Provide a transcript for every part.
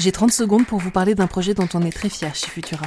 J'ai 30 secondes pour vous parler d'un projet dont on est très fier chez Futura.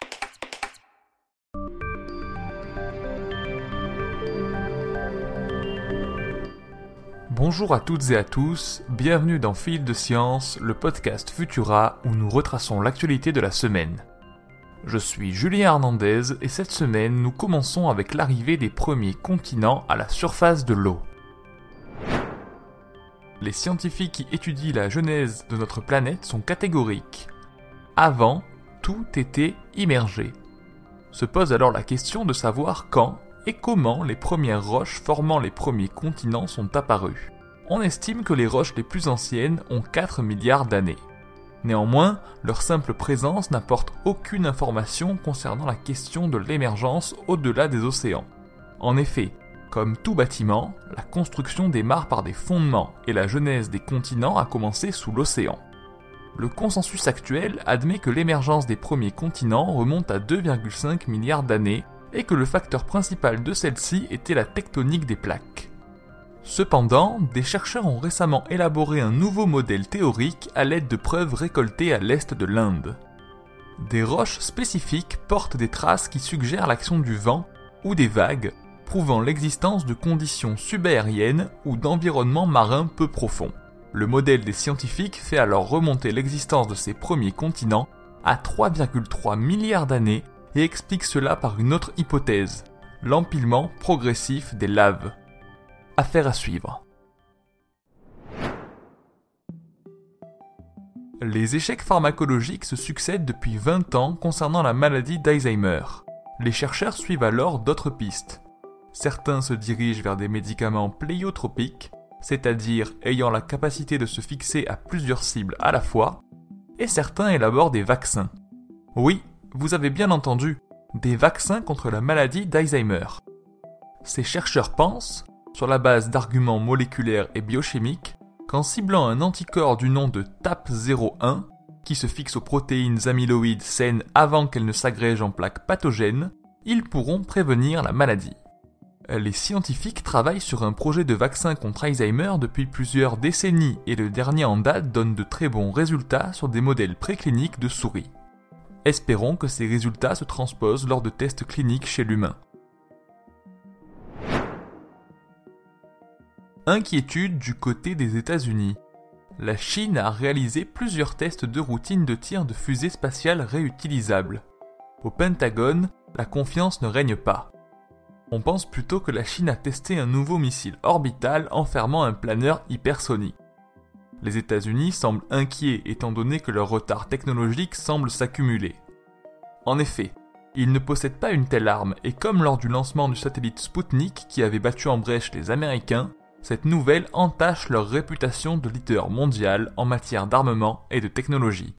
Bonjour à toutes et à tous, bienvenue dans Fil de Science, le podcast Futura où nous retraçons l'actualité de la semaine. Je suis Julien Hernandez et cette semaine nous commençons avec l'arrivée des premiers continents à la surface de l'eau. Les scientifiques qui étudient la genèse de notre planète sont catégoriques. Avant, tout était immergé. Se pose alors la question de savoir quand et comment les premières roches formant les premiers continents sont apparues. On estime que les roches les plus anciennes ont 4 milliards d'années. Néanmoins, leur simple présence n'apporte aucune information concernant la question de l'émergence au-delà des océans. En effet, comme tout bâtiment, la construction démarre par des fondements et la genèse des continents a commencé sous l'océan. Le consensus actuel admet que l'émergence des premiers continents remonte à 2,5 milliards d'années et que le facteur principal de celle-ci était la tectonique des plaques. Cependant, des chercheurs ont récemment élaboré un nouveau modèle théorique à l'aide de preuves récoltées à l'est de l'Inde. Des roches spécifiques portent des traces qui suggèrent l'action du vent ou des vagues, prouvant l'existence de conditions subaériennes ou d'environnements marins peu profonds. Le modèle des scientifiques fait alors remonter l'existence de ces premiers continents à 3,3 milliards d'années et explique cela par une autre hypothèse, l'empilement progressif des laves. Affaire à suivre. Les échecs pharmacologiques se succèdent depuis 20 ans concernant la maladie d'Alzheimer. Les chercheurs suivent alors d'autres pistes. Certains se dirigent vers des médicaments pléiotropiques, c'est-à-dire ayant la capacité de se fixer à plusieurs cibles à la fois, et certains élaborent des vaccins. Oui, vous avez bien entendu, des vaccins contre la maladie d'Alzheimer. Ces chercheurs pensent, sur la base d'arguments moléculaires et biochimiques, qu'en ciblant un anticorps du nom de TAP01, qui se fixe aux protéines amyloïdes saines avant qu'elles ne s'agrègent en plaques pathogènes, ils pourront prévenir la maladie. Les scientifiques travaillent sur un projet de vaccin contre Alzheimer depuis plusieurs décennies et le dernier en date donne de très bons résultats sur des modèles précliniques de souris. Espérons que ces résultats se transposent lors de tests cliniques chez l'humain. Inquiétude du côté des États-Unis. La Chine a réalisé plusieurs tests de routine de tir de fusées spatiales réutilisables. Au Pentagone, la confiance ne règne pas. On pense plutôt que la Chine a testé un nouveau missile orbital enfermant un planeur hypersonique. Les États-Unis semblent inquiets étant donné que leur retard technologique semble s'accumuler. En effet, ils ne possèdent pas une telle arme et comme lors du lancement du satellite Sputnik qui avait battu en brèche les Américains, cette nouvelle entache leur réputation de leader mondial en matière d'armement et de technologie.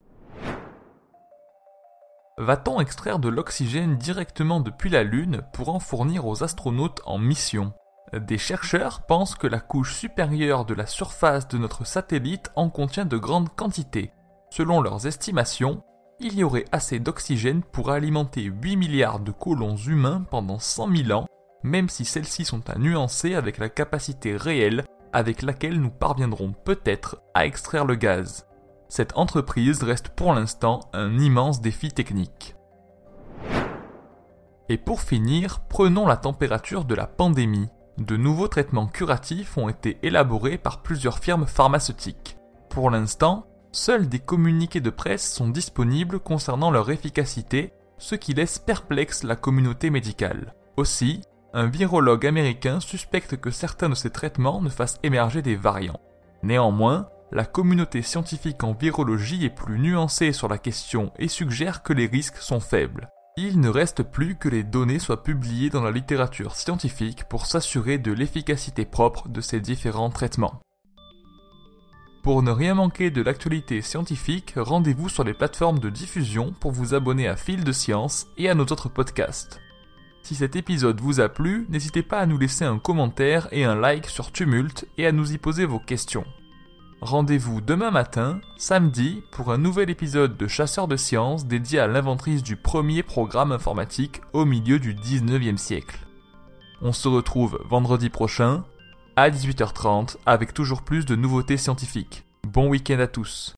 Va-t-on extraire de l'oxygène directement depuis la Lune pour en fournir aux astronautes en mission? Des chercheurs pensent que la couche supérieure de la surface de notre satellite en contient de grandes quantités. Selon leurs estimations, il y aurait assez d'oxygène pour alimenter 8 milliards de colons humains pendant 100 000 ans, même si celles-ci sont à nuancer avec la capacité réelle avec laquelle nous parviendrons peut-être à extraire le gaz. Cette entreprise reste pour l'instant un immense défi technique. Et pour finir, prenons la température de la pandémie. De nouveaux traitements curatifs ont été élaborés par plusieurs firmes pharmaceutiques. Pour l'instant, seuls des communiqués de presse sont disponibles concernant leur efficacité, ce qui laisse perplexe la communauté médicale. Aussi, un virologue américain suspecte que certains de ces traitements ne fassent émerger des variants. Néanmoins, la communauté scientifique en virologie est plus nuancée sur la question et suggère que les risques sont faibles. Il ne reste plus que les données soient publiées dans la littérature scientifique pour s'assurer de l'efficacité propre de ces différents traitements. Pour ne rien manquer de l'actualité scientifique, rendez-vous sur les plateformes de diffusion pour vous abonner à Fil de Science et à nos autres podcasts. Si cet épisode vous a plu, n'hésitez pas à nous laisser un commentaire et un like sur Tumult et à nous y poser vos questions. Rendez-vous demain matin, samedi, pour un nouvel épisode de Chasseurs de sciences dédié à l'inventrice du premier programme informatique au milieu du 19e siècle. On se retrouve vendredi prochain à 18h30 avec toujours plus de nouveautés scientifiques. Bon week-end à tous